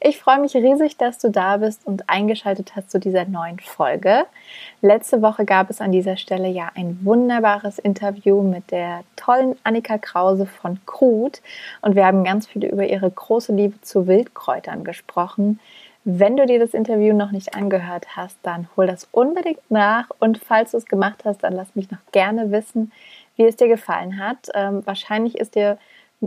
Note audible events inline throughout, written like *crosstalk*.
Ich freue mich riesig, dass du da bist und eingeschaltet hast zu dieser neuen Folge. Letzte Woche gab es an dieser Stelle ja ein wunderbares Interview mit der tollen Annika Krause von Krut und wir haben ganz viel über ihre große Liebe zu Wildkräutern gesprochen. Wenn du dir das Interview noch nicht angehört hast, dann hol das unbedingt nach und falls du es gemacht hast, dann lass mich noch gerne wissen, wie es dir gefallen hat. Ähm, wahrscheinlich ist dir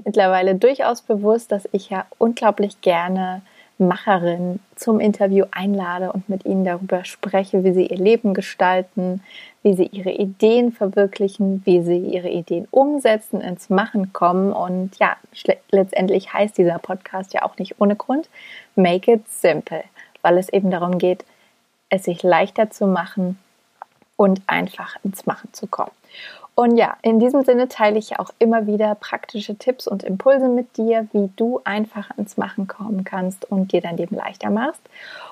mittlerweile durchaus bewusst, dass ich ja unglaublich gerne Macherinnen zum Interview einlade und mit ihnen darüber spreche, wie sie ihr Leben gestalten, wie sie ihre Ideen verwirklichen, wie sie ihre Ideen umsetzen, ins Machen kommen. Und ja, letztendlich heißt dieser Podcast ja auch nicht ohne Grund Make it simple, weil es eben darum geht, es sich leichter zu machen und einfach ins Machen zu kommen. Und ja, in diesem Sinne teile ich auch immer wieder praktische Tipps und Impulse mit dir, wie du einfach ins Machen kommen kannst und dir dein Leben leichter machst.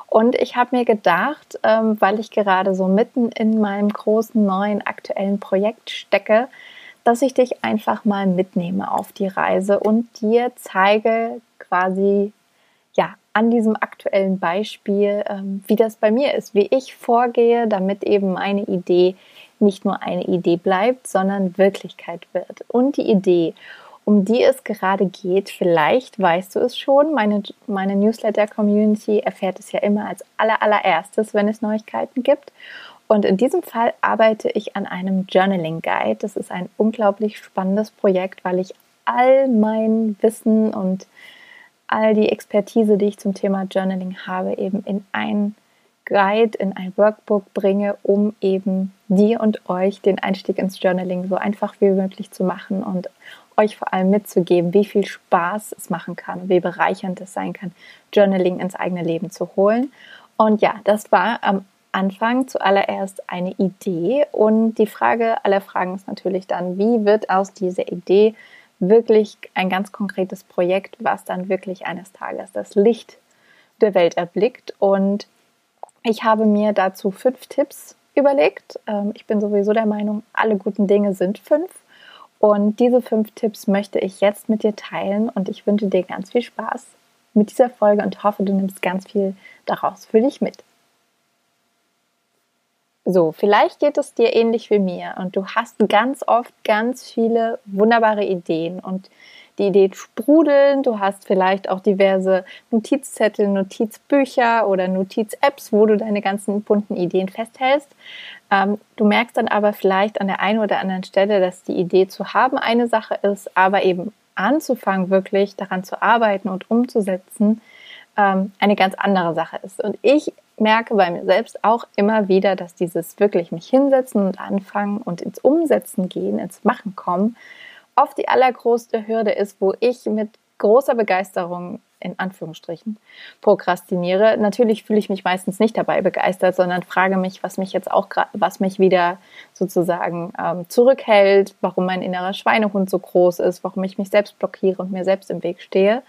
Und ich habe mir gedacht, ähm, weil ich gerade so mitten in meinem großen neuen aktuellen Projekt stecke, dass ich dich einfach mal mitnehme auf die Reise und dir zeige quasi ja an diesem aktuellen Beispiel, ähm, wie das bei mir ist, wie ich vorgehe, damit eben meine Idee nicht nur eine Idee bleibt, sondern Wirklichkeit wird. Und die Idee, um die es gerade geht, vielleicht weißt du es schon, meine, meine Newsletter-Community erfährt es ja immer als aller, allererstes, wenn es Neuigkeiten gibt. Und in diesem Fall arbeite ich an einem Journaling Guide. Das ist ein unglaublich spannendes Projekt, weil ich all mein Wissen und all die Expertise, die ich zum Thema Journaling habe, eben in ein Guide, in ein Workbook bringe, um eben dir und euch den Einstieg ins Journaling so einfach wie möglich zu machen und euch vor allem mitzugeben, wie viel Spaß es machen kann, wie bereichernd es sein kann, Journaling ins eigene Leben zu holen. Und ja, das war am Anfang zuallererst eine Idee und die Frage aller Fragen ist natürlich dann, wie wird aus dieser Idee wirklich ein ganz konkretes Projekt, was dann wirklich eines Tages das Licht der Welt erblickt und ich habe mir dazu fünf Tipps überlegt. Ähm, ich bin sowieso der Meinung, alle guten Dinge sind fünf. Und diese fünf Tipps möchte ich jetzt mit dir teilen und ich wünsche dir ganz viel Spaß mit dieser Folge und hoffe, du nimmst ganz viel daraus für dich mit. So, vielleicht geht es dir ähnlich wie mir und du hast ganz oft ganz viele wunderbare Ideen und die Ideen sprudeln. Du hast vielleicht auch diverse Notizzettel, Notizbücher oder Notiz-Apps, wo du deine ganzen bunten Ideen festhältst. Ähm, du merkst dann aber vielleicht an der einen oder anderen Stelle, dass die Idee zu haben eine Sache ist, aber eben anzufangen, wirklich daran zu arbeiten und umzusetzen, ähm, eine ganz andere Sache ist. Und ich merke bei mir selbst auch immer wieder, dass dieses wirklich mich hinsetzen und anfangen und ins Umsetzen gehen, ins Machen kommen, oft die allergrößte Hürde ist, wo ich mit großer Begeisterung in Anführungsstrichen prokrastiniere. Natürlich fühle ich mich meistens nicht dabei begeistert, sondern frage mich, was mich jetzt auch was mich wieder sozusagen ähm, zurückhält, warum mein innerer Schweinehund so groß ist, warum ich mich selbst blockiere und mir selbst im Weg stehe.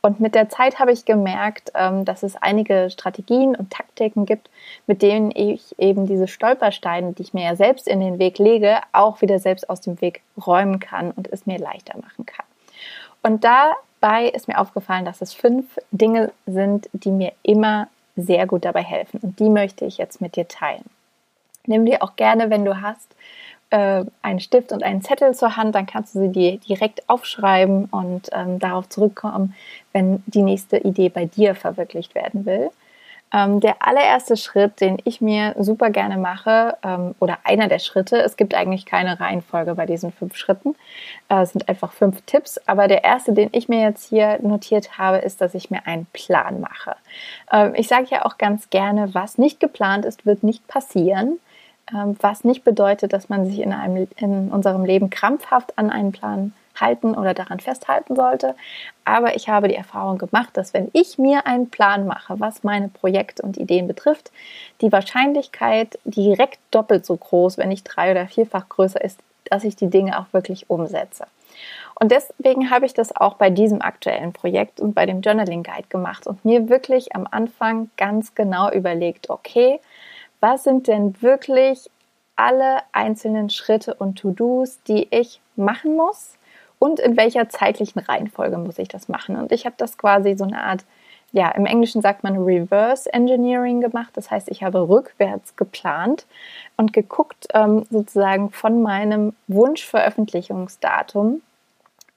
Und mit der Zeit habe ich gemerkt, ähm, dass es einige Strategien und Taktiken gibt, mit denen ich eben diese Stolpersteine, die ich mir ja selbst in den Weg lege, auch wieder selbst aus dem Weg räumen kann und es mir leichter machen kann. Und dabei ist mir aufgefallen, dass es fünf Dinge sind, die mir immer sehr gut dabei helfen. Und die möchte ich jetzt mit dir teilen. Nimm dir auch gerne, wenn du hast, äh, einen Stift und einen Zettel zur Hand, dann kannst du sie dir direkt aufschreiben und ähm, darauf zurückkommen, wenn die nächste Idee bei dir verwirklicht werden will. Ähm, der allererste Schritt, den ich mir super gerne mache, ähm, oder einer der Schritte, es gibt eigentlich keine Reihenfolge bei diesen fünf Schritten, äh, es sind einfach fünf Tipps, aber der erste, den ich mir jetzt hier notiert habe, ist, dass ich mir einen Plan mache. Ähm, ich sage ja auch ganz gerne, was nicht geplant ist, wird nicht passieren. Ähm, was nicht bedeutet, dass man sich in, einem, in unserem Leben krampfhaft an einen Plan halten oder daran festhalten sollte. Aber ich habe die Erfahrung gemacht, dass wenn ich mir einen Plan mache, was meine Projekte und Ideen betrifft, die Wahrscheinlichkeit direkt doppelt so groß, wenn nicht drei oder vierfach größer ist, dass ich die Dinge auch wirklich umsetze. Und deswegen habe ich das auch bei diesem aktuellen Projekt und bei dem Journaling Guide gemacht und mir wirklich am Anfang ganz genau überlegt, okay, was sind denn wirklich alle einzelnen Schritte und To-Dos, die ich machen muss und in welcher zeitlichen Reihenfolge muss ich das machen. Und ich habe das quasi so eine Art, ja, im Englischen sagt man Reverse Engineering gemacht. Das heißt, ich habe rückwärts geplant und geguckt ähm, sozusagen von meinem Wunschveröffentlichungsdatum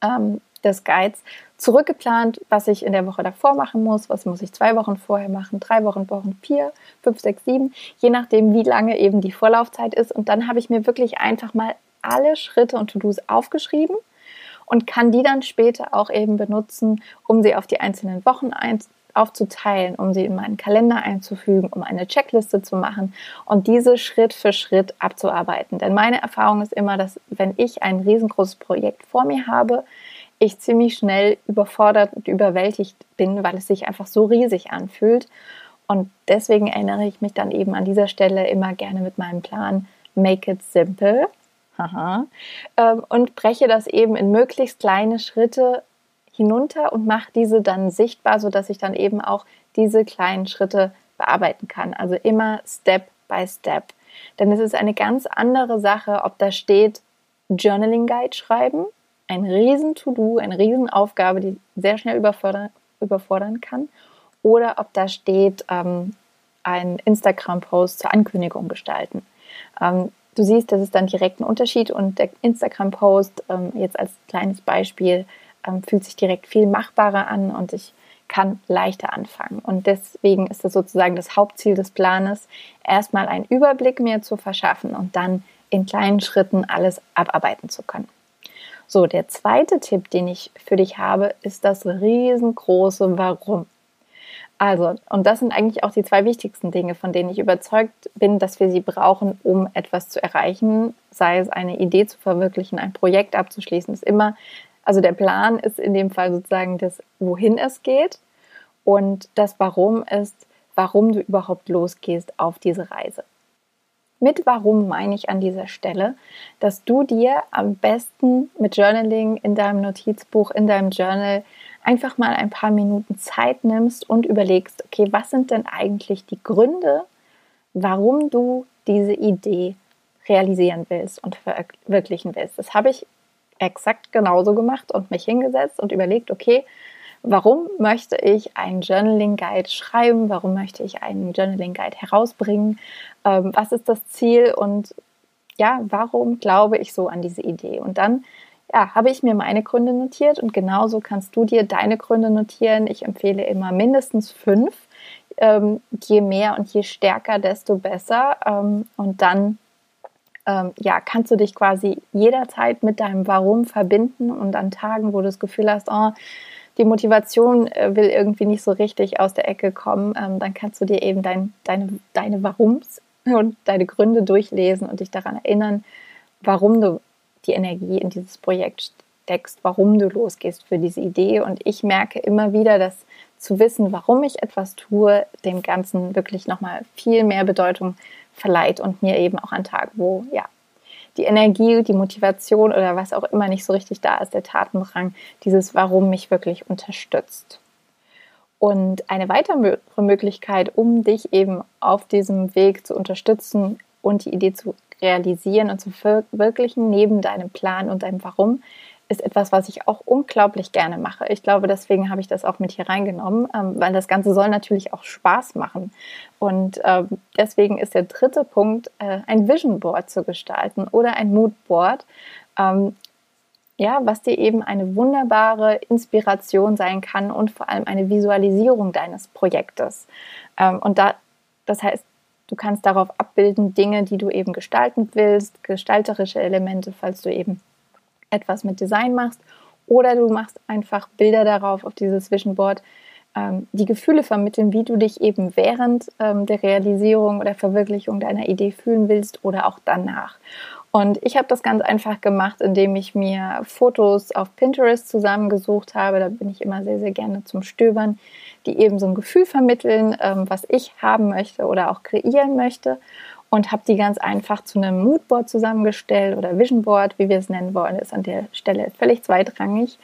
ähm, des Guides zurückgeplant, was ich in der Woche davor machen muss, was muss ich zwei Wochen vorher machen, drei Wochen, Wochen vier, fünf, sechs, sieben, je nachdem, wie lange eben die Vorlaufzeit ist. Und dann habe ich mir wirklich einfach mal alle Schritte und To-Dos aufgeschrieben und kann die dann später auch eben benutzen, um sie auf die einzelnen Wochen aufzuteilen, um sie in meinen Kalender einzufügen, um eine Checkliste zu machen und diese Schritt für Schritt abzuarbeiten. Denn meine Erfahrung ist immer, dass wenn ich ein riesengroßes Projekt vor mir habe, ich ziemlich schnell überfordert und überwältigt bin, weil es sich einfach so riesig anfühlt. Und deswegen erinnere ich mich dann eben an dieser Stelle immer gerne mit meinem Plan Make it simple. Haha. Ähm, und breche das eben in möglichst kleine Schritte hinunter und mache diese dann sichtbar, sodass ich dann eben auch diese kleinen Schritte bearbeiten kann. Also immer Step by Step. Denn es ist eine ganz andere Sache, ob da steht Journaling Guide schreiben, ein riesen To-Do, eine riesen Aufgabe, die sehr schnell überfordern, überfordern kann, oder ob da steht ähm, ein Instagram-Post zur Ankündigung gestalten. Ähm, du siehst, das ist dann direkt ein Unterschied und der Instagram-Post ähm, jetzt als kleines Beispiel ähm, fühlt sich direkt viel machbarer an und ich kann leichter anfangen. Und deswegen ist das sozusagen das Hauptziel des Planes, erstmal einen Überblick mir zu verschaffen und dann in kleinen Schritten alles abarbeiten zu können. So, der zweite Tipp, den ich für dich habe, ist das riesengroße Warum. Also, und das sind eigentlich auch die zwei wichtigsten Dinge, von denen ich überzeugt bin, dass wir sie brauchen, um etwas zu erreichen, sei es eine Idee zu verwirklichen, ein Projekt abzuschließen, ist immer also der Plan ist in dem Fall sozusagen das, wohin es geht und das Warum ist, warum du überhaupt losgehst auf diese Reise. Mit warum meine ich an dieser Stelle, dass du dir am besten mit Journaling in deinem Notizbuch, in deinem Journal einfach mal ein paar Minuten Zeit nimmst und überlegst, okay, was sind denn eigentlich die Gründe, warum du diese Idee realisieren willst und verwirklichen willst. Das habe ich exakt genauso gemacht und mich hingesetzt und überlegt, okay, warum möchte ich einen Journaling Guide schreiben? Warum möchte ich einen Journaling Guide herausbringen? Ähm, was ist das Ziel? Und ja, warum glaube ich so an diese Idee? Und dann ja, habe ich mir meine Gründe notiert und genauso kannst du dir deine Gründe notieren. Ich empfehle immer mindestens fünf. Ähm, je mehr und je stärker, desto besser. Ähm, und dann ähm, ja, kannst du dich quasi jederzeit mit deinem Warum verbinden und an Tagen, wo du das Gefühl hast, oh, die Motivation äh, will irgendwie nicht so richtig aus der Ecke kommen, ähm, dann kannst du dir eben dein, deine, deine Warums und deine Gründe durchlesen und dich daran erinnern, warum du die Energie in dieses Projekt steckst, warum du losgehst für diese Idee. Und ich merke immer wieder, dass zu wissen, warum ich etwas tue, dem Ganzen wirklich nochmal viel mehr Bedeutung verleiht und mir eben auch an Tagen, wo ja die Energie, die Motivation oder was auch immer nicht so richtig da ist, der Tatendrang, dieses Warum mich wirklich unterstützt. Und eine weitere Möglichkeit, um dich eben auf diesem Weg zu unterstützen und die Idee zu realisieren und zu verwirklichen, neben deinem Plan und deinem Warum, ist etwas, was ich auch unglaublich gerne mache. Ich glaube, deswegen habe ich das auch mit hier reingenommen, ähm, weil das Ganze soll natürlich auch Spaß machen. Und ähm, deswegen ist der dritte Punkt, äh, ein Vision Board zu gestalten oder ein Mood Board. Ähm, ja, was dir eben eine wunderbare Inspiration sein kann und vor allem eine Visualisierung deines Projektes. Und da, das heißt, du kannst darauf abbilden Dinge, die du eben gestalten willst, gestalterische Elemente, falls du eben etwas mit Design machst oder du machst einfach Bilder darauf auf dieses Vision Board, ähm, die Gefühle vermitteln, wie du dich eben während ähm, der Realisierung oder Verwirklichung deiner Idee fühlen willst oder auch danach. Und ich habe das ganz einfach gemacht, indem ich mir Fotos auf Pinterest zusammengesucht habe. Da bin ich immer sehr, sehr gerne zum Stöbern, die eben so ein Gefühl vermitteln, ähm, was ich haben möchte oder auch kreieren möchte. Und habe die ganz einfach zu einem Moodboard zusammengestellt oder Vision Board, wie wir es nennen wollen, ist an der Stelle völlig zweitrangig.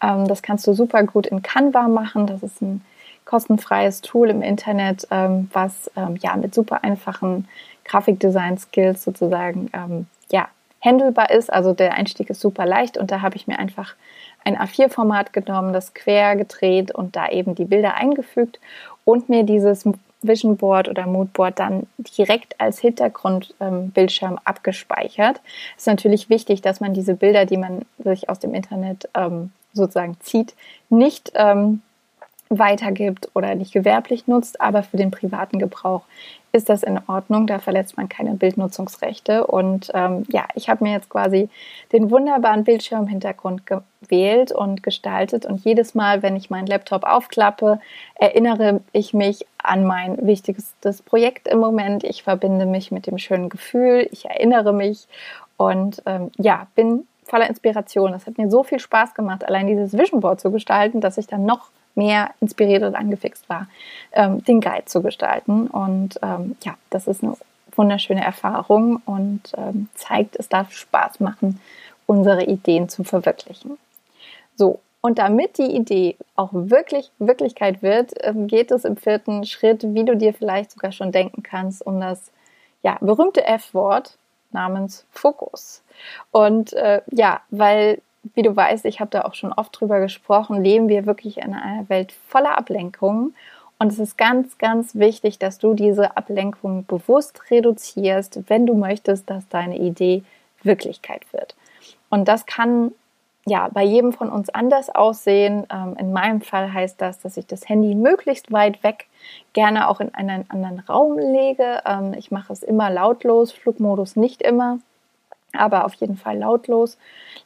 Ähm, das kannst du super gut in Canva machen. Das ist ein kostenfreies Tool im Internet, ähm, was ja mit super einfachen Grafikdesign-Skills sozusagen ja, handelbar ist. Also der Einstieg ist super leicht und da habe ich mir einfach ein A4-Format genommen, das quer gedreht und da eben die Bilder eingefügt und mir dieses Vision Board oder Mood Board dann direkt als Hintergrundbildschirm ähm, abgespeichert. Es ist natürlich wichtig, dass man diese Bilder, die man sich aus dem Internet ähm, sozusagen zieht, nicht ähm, weitergibt oder nicht gewerblich nutzt, aber für den privaten Gebrauch ist das in Ordnung. Da verletzt man keine Bildnutzungsrechte. Und ähm, ja, ich habe mir jetzt quasi den wunderbaren Bildschirmhintergrund gewählt und gestaltet. Und jedes Mal, wenn ich meinen Laptop aufklappe, erinnere ich mich an mein wichtigstes Projekt im Moment. Ich verbinde mich mit dem schönen Gefühl. Ich erinnere mich und ähm, ja, bin voller Inspiration. Das hat mir so viel Spaß gemacht, allein dieses Vision Board zu gestalten, dass ich dann noch mehr inspiriert und angefixt war, ähm, den Guide zu gestalten. Und ähm, ja, das ist eine wunderschöne Erfahrung und ähm, zeigt, es darf Spaß machen, unsere Ideen zu verwirklichen. So, und damit die Idee auch wirklich Wirklichkeit wird, ähm, geht es im vierten Schritt, wie du dir vielleicht sogar schon denken kannst, um das ja, berühmte F-Wort namens Fokus. Und äh, ja, weil wie du weißt, ich habe da auch schon oft drüber gesprochen, leben wir wirklich in einer Welt voller Ablenkungen. Und es ist ganz, ganz wichtig, dass du diese Ablenkung bewusst reduzierst, wenn du möchtest, dass deine Idee Wirklichkeit wird. Und das kann ja bei jedem von uns anders aussehen. Ähm, in meinem Fall heißt das, dass ich das Handy möglichst weit weg, gerne auch in einen anderen Raum lege. Ähm, ich mache es immer lautlos, Flugmodus nicht immer aber auf jeden Fall lautlos.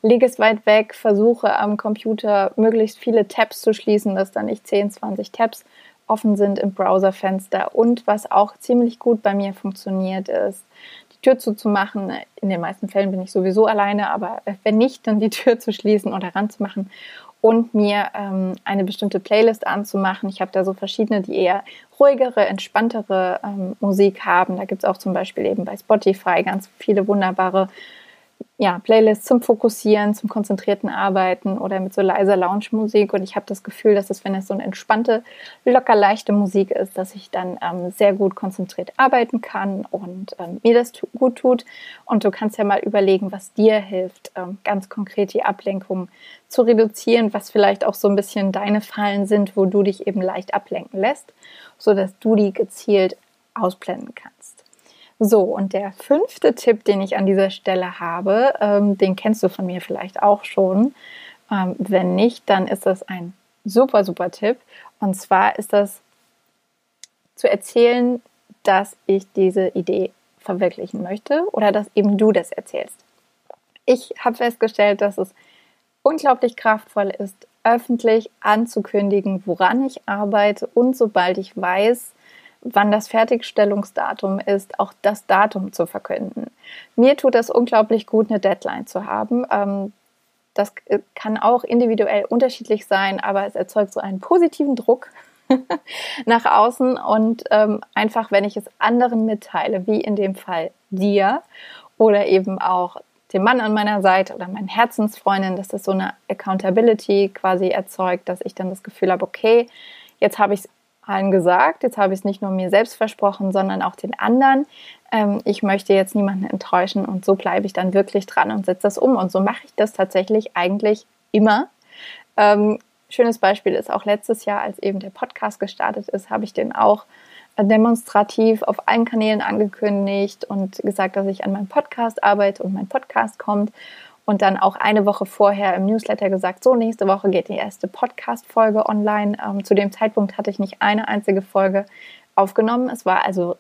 Lege es weit weg, versuche am Computer möglichst viele Tabs zu schließen, dass da nicht 10, 20 Tabs offen sind im Browserfenster. Und was auch ziemlich gut bei mir funktioniert, ist, die Tür zuzumachen. In den meisten Fällen bin ich sowieso alleine, aber wenn nicht, dann die *laughs* Tür zu schließen oder ranzumachen und mir ähm, eine bestimmte Playlist anzumachen. Ich habe da so verschiedene, die eher ruhigere, entspanntere ähm, Musik haben. Da gibt es auch zum Beispiel eben bei Spotify ganz viele wunderbare ja, Playlists zum Fokussieren, zum konzentrierten Arbeiten oder mit so leiser Lounge-Musik. Und ich habe das Gefühl, dass es, wenn es so eine entspannte, locker leichte Musik ist, dass ich dann ähm, sehr gut konzentriert arbeiten kann und ähm, mir das gut tut. Und du kannst ja mal überlegen, was dir hilft, ähm, ganz konkret die Ablenkung zu reduzieren, was vielleicht auch so ein bisschen deine Fallen sind, wo du dich eben leicht ablenken lässt, sodass du die gezielt ausblenden kannst. So, und der fünfte Tipp, den ich an dieser Stelle habe, ähm, den kennst du von mir vielleicht auch schon. Ähm, wenn nicht, dann ist das ein super, super Tipp. Und zwar ist das zu erzählen, dass ich diese Idee verwirklichen möchte oder dass eben du das erzählst. Ich habe festgestellt, dass es unglaublich kraftvoll ist, öffentlich anzukündigen, woran ich arbeite und sobald ich weiß, wann das Fertigstellungsdatum ist, auch das Datum zu verkünden. Mir tut das unglaublich gut, eine Deadline zu haben. Ähm, das kann auch individuell unterschiedlich sein, aber es erzeugt so einen positiven Druck *laughs* nach außen und ähm, einfach, wenn ich es anderen mitteile, wie in dem Fall dir oder eben auch dem Mann an meiner Seite oder meinen Herzensfreundin, dass das so eine Accountability quasi erzeugt, dass ich dann das Gefühl habe, okay, jetzt habe ich es allen gesagt. Jetzt habe ich es nicht nur mir selbst versprochen, sondern auch den anderen. Ähm, ich möchte jetzt niemanden enttäuschen und so bleibe ich dann wirklich dran und setze das um. Und so mache ich das tatsächlich eigentlich immer. Ähm, schönes Beispiel ist auch letztes Jahr, als eben der Podcast gestartet ist, habe ich den auch demonstrativ auf allen Kanälen angekündigt und gesagt, dass ich an meinem Podcast arbeite und mein Podcast kommt und dann auch eine Woche vorher im Newsletter gesagt, so nächste Woche geht die erste Podcast-Folge online. Ähm, zu dem Zeitpunkt hatte ich nicht eine einzige Folge aufgenommen. Es war also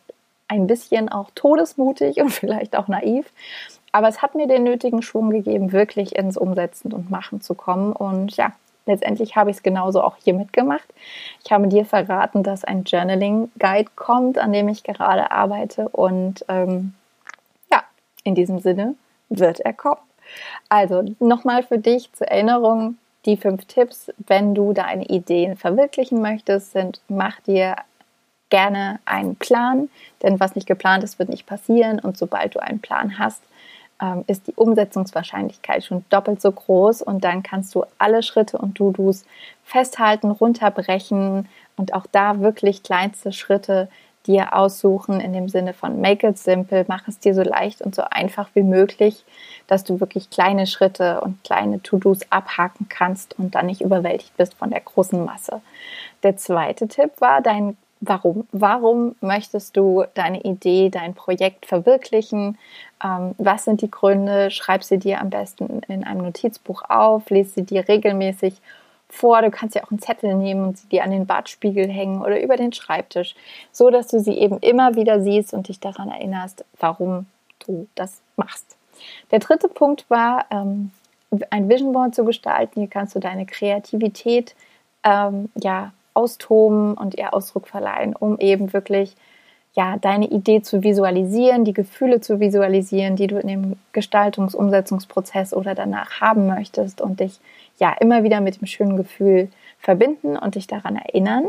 ein bisschen auch todesmutig *laughs* und vielleicht auch naiv. Aber es hat mir den nötigen Schwung gegeben, wirklich ins Umsetzen und Machen zu kommen. Und ja, letztendlich habe ich es genauso auch hier mitgemacht. Ich habe dir verraten, dass ein Journaling-Guide kommt, an dem ich gerade arbeite. Und ähm, ja, in diesem Sinne wird er kommen. Also nochmal für dich zur Erinnerung, die fünf Tipps, wenn du deine Ideen verwirklichen möchtest, sind, mach dir gerne einen Plan, denn was nicht geplant ist, wird nicht passieren. Und sobald du einen Plan hast, ähm, ist die Umsetzungswahrscheinlichkeit schon doppelt so groß und dann kannst du alle Schritte und Do-Dos festhalten, runterbrechen und auch da wirklich kleinste Schritte dir aussuchen in dem Sinne von make it simple, mach es dir so leicht und so einfach wie möglich, dass du wirklich kleine Schritte und kleine To-Dos abhaken kannst und dann nicht überwältigt bist von der großen Masse. Der zweite Tipp war dein Warum? Warum möchtest du deine Idee, dein Projekt verwirklichen? Ähm, was sind die Gründe? Schreib sie dir am besten in einem Notizbuch auf, lese sie dir regelmäßig vor. Du kannst ja auch einen Zettel nehmen und sie dir an den Badspiegel hängen oder über den Schreibtisch, so dass du sie eben immer wieder siehst und dich daran erinnerst, warum du das machst. Der dritte Punkt war, ähm, ein Vision Board zu gestalten. Hier kannst du deine Kreativität ähm, ja austoben und ihr Ausdruck verleihen, um eben wirklich ja, deine Idee zu visualisieren, die Gefühle zu visualisieren, die du in dem Gestaltungsumsetzungsprozess oder danach haben möchtest und dich ja immer wieder mit dem schönen Gefühl verbinden und dich daran erinnern.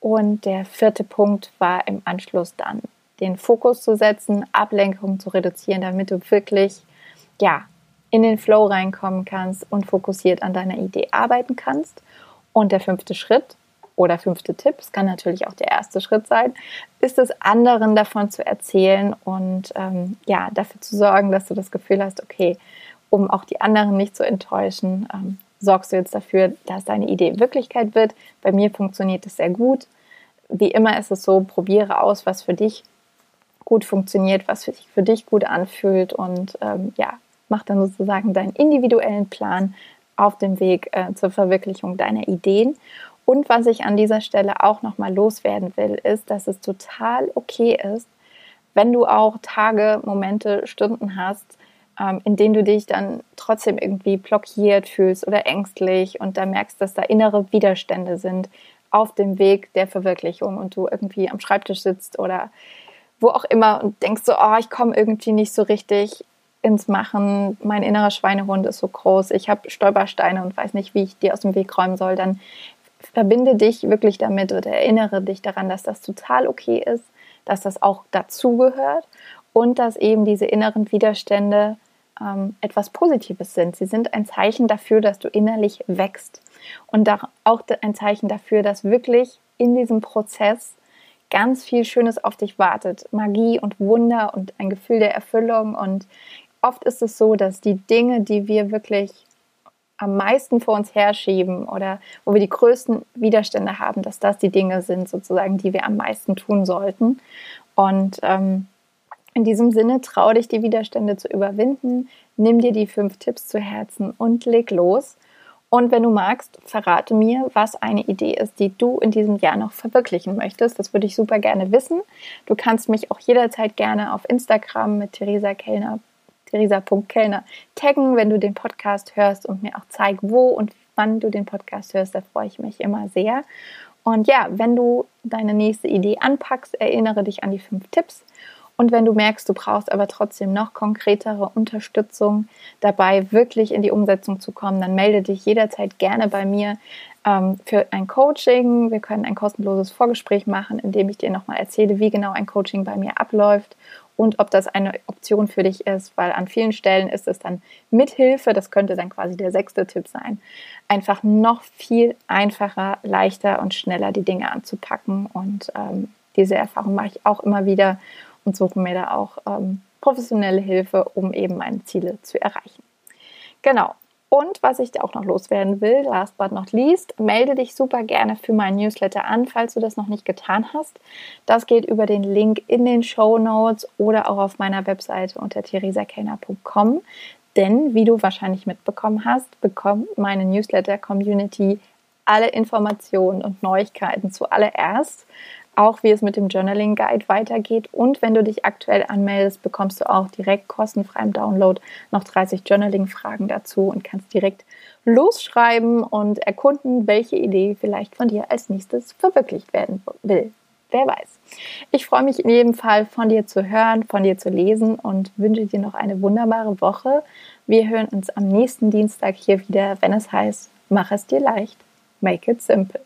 Und der vierte Punkt war im Anschluss dann den Fokus zu setzen, Ablenkungen zu reduzieren, damit du wirklich ja in den Flow reinkommen kannst und fokussiert an deiner Idee arbeiten kannst. Und der fünfte Schritt oder fünfte Tipp, es kann natürlich auch der erste Schritt sein, ist es anderen davon zu erzählen und ähm, ja dafür zu sorgen, dass du das Gefühl hast, okay, um auch die anderen nicht zu enttäuschen, ähm, sorgst du jetzt dafür, dass deine Idee Wirklichkeit wird. Bei mir funktioniert es sehr gut. Wie immer ist es so, probiere aus, was für dich gut funktioniert, was sich für dich gut anfühlt und ähm, ja, mach dann sozusagen deinen individuellen Plan auf dem Weg äh, zur Verwirklichung deiner Ideen. Und was ich an dieser Stelle auch nochmal loswerden will, ist, dass es total okay ist, wenn du auch Tage, Momente, Stunden hast, ähm, in denen du dich dann trotzdem irgendwie blockiert fühlst oder ängstlich und da merkst, dass da innere Widerstände sind auf dem Weg der Verwirklichung und du irgendwie am Schreibtisch sitzt oder wo auch immer und denkst so, oh, ich komme irgendwie nicht so richtig ins Machen, mein innerer Schweinehund ist so groß, ich habe Stolpersteine und weiß nicht, wie ich die aus dem Weg räumen soll, dann verbinde dich wirklich damit oder erinnere dich daran, dass das total okay ist, dass das auch dazugehört und dass eben diese inneren Widerstände ähm, etwas Positives sind. Sie sind ein Zeichen dafür, dass du innerlich wächst und auch ein Zeichen dafür, dass wirklich in diesem Prozess ganz viel Schönes auf dich wartet. Magie und Wunder und ein Gefühl der Erfüllung. Und oft ist es so, dass die Dinge, die wir wirklich am meisten vor uns herschieben oder wo wir die größten Widerstände haben, dass das die Dinge sind, sozusagen, die wir am meisten tun sollten. Und ähm, in diesem Sinne, traue dich, die Widerstände zu überwinden, nimm dir die fünf Tipps zu Herzen und leg los. Und wenn du magst, verrate mir, was eine Idee ist, die du in diesem Jahr noch verwirklichen möchtest. Das würde ich super gerne wissen. Du kannst mich auch jederzeit gerne auf Instagram mit Theresa Kellner, theresa.kellner taggen, wenn du den Podcast hörst und mir auch zeig, wo und wann du den Podcast hörst. Da freue ich mich immer sehr. Und ja, wenn du deine nächste Idee anpackst, erinnere dich an die fünf Tipps und wenn du merkst, du brauchst aber trotzdem noch konkretere Unterstützung dabei, wirklich in die Umsetzung zu kommen, dann melde dich jederzeit gerne bei mir ähm, für ein Coaching. Wir können ein kostenloses Vorgespräch machen, in dem ich dir nochmal erzähle, wie genau ein Coaching bei mir abläuft und ob das eine Option für dich ist, weil an vielen Stellen ist es dann mit Hilfe, das könnte dann quasi der sechste Tipp sein, einfach noch viel einfacher, leichter und schneller die Dinge anzupacken. Und ähm, diese Erfahrung mache ich auch immer wieder und suche mir da auch ähm, professionelle Hilfe, um eben meine Ziele zu erreichen. Genau. Und was ich auch noch loswerden will, last but not least, melde dich super gerne für meinen Newsletter an, falls du das noch nicht getan hast. Das geht über den Link in den Show Notes oder auch auf meiner Webseite unter theresakellner.com. Denn, wie du wahrscheinlich mitbekommen hast, bekommt meine Newsletter-Community alle Informationen und Neuigkeiten zuallererst auch wie es mit dem Journaling Guide weitergeht. Und wenn du dich aktuell anmeldest, bekommst du auch direkt kostenfrei im Download noch 30 Journaling-Fragen dazu und kannst direkt losschreiben und erkunden, welche Idee vielleicht von dir als nächstes verwirklicht werden will. wer weiß. Ich freue mich in jedem Fall von dir zu hören, von dir zu lesen und wünsche dir noch eine wunderbare Woche. Wir hören uns am nächsten Dienstag hier wieder, wenn es heißt, mach es dir leicht, make it simple.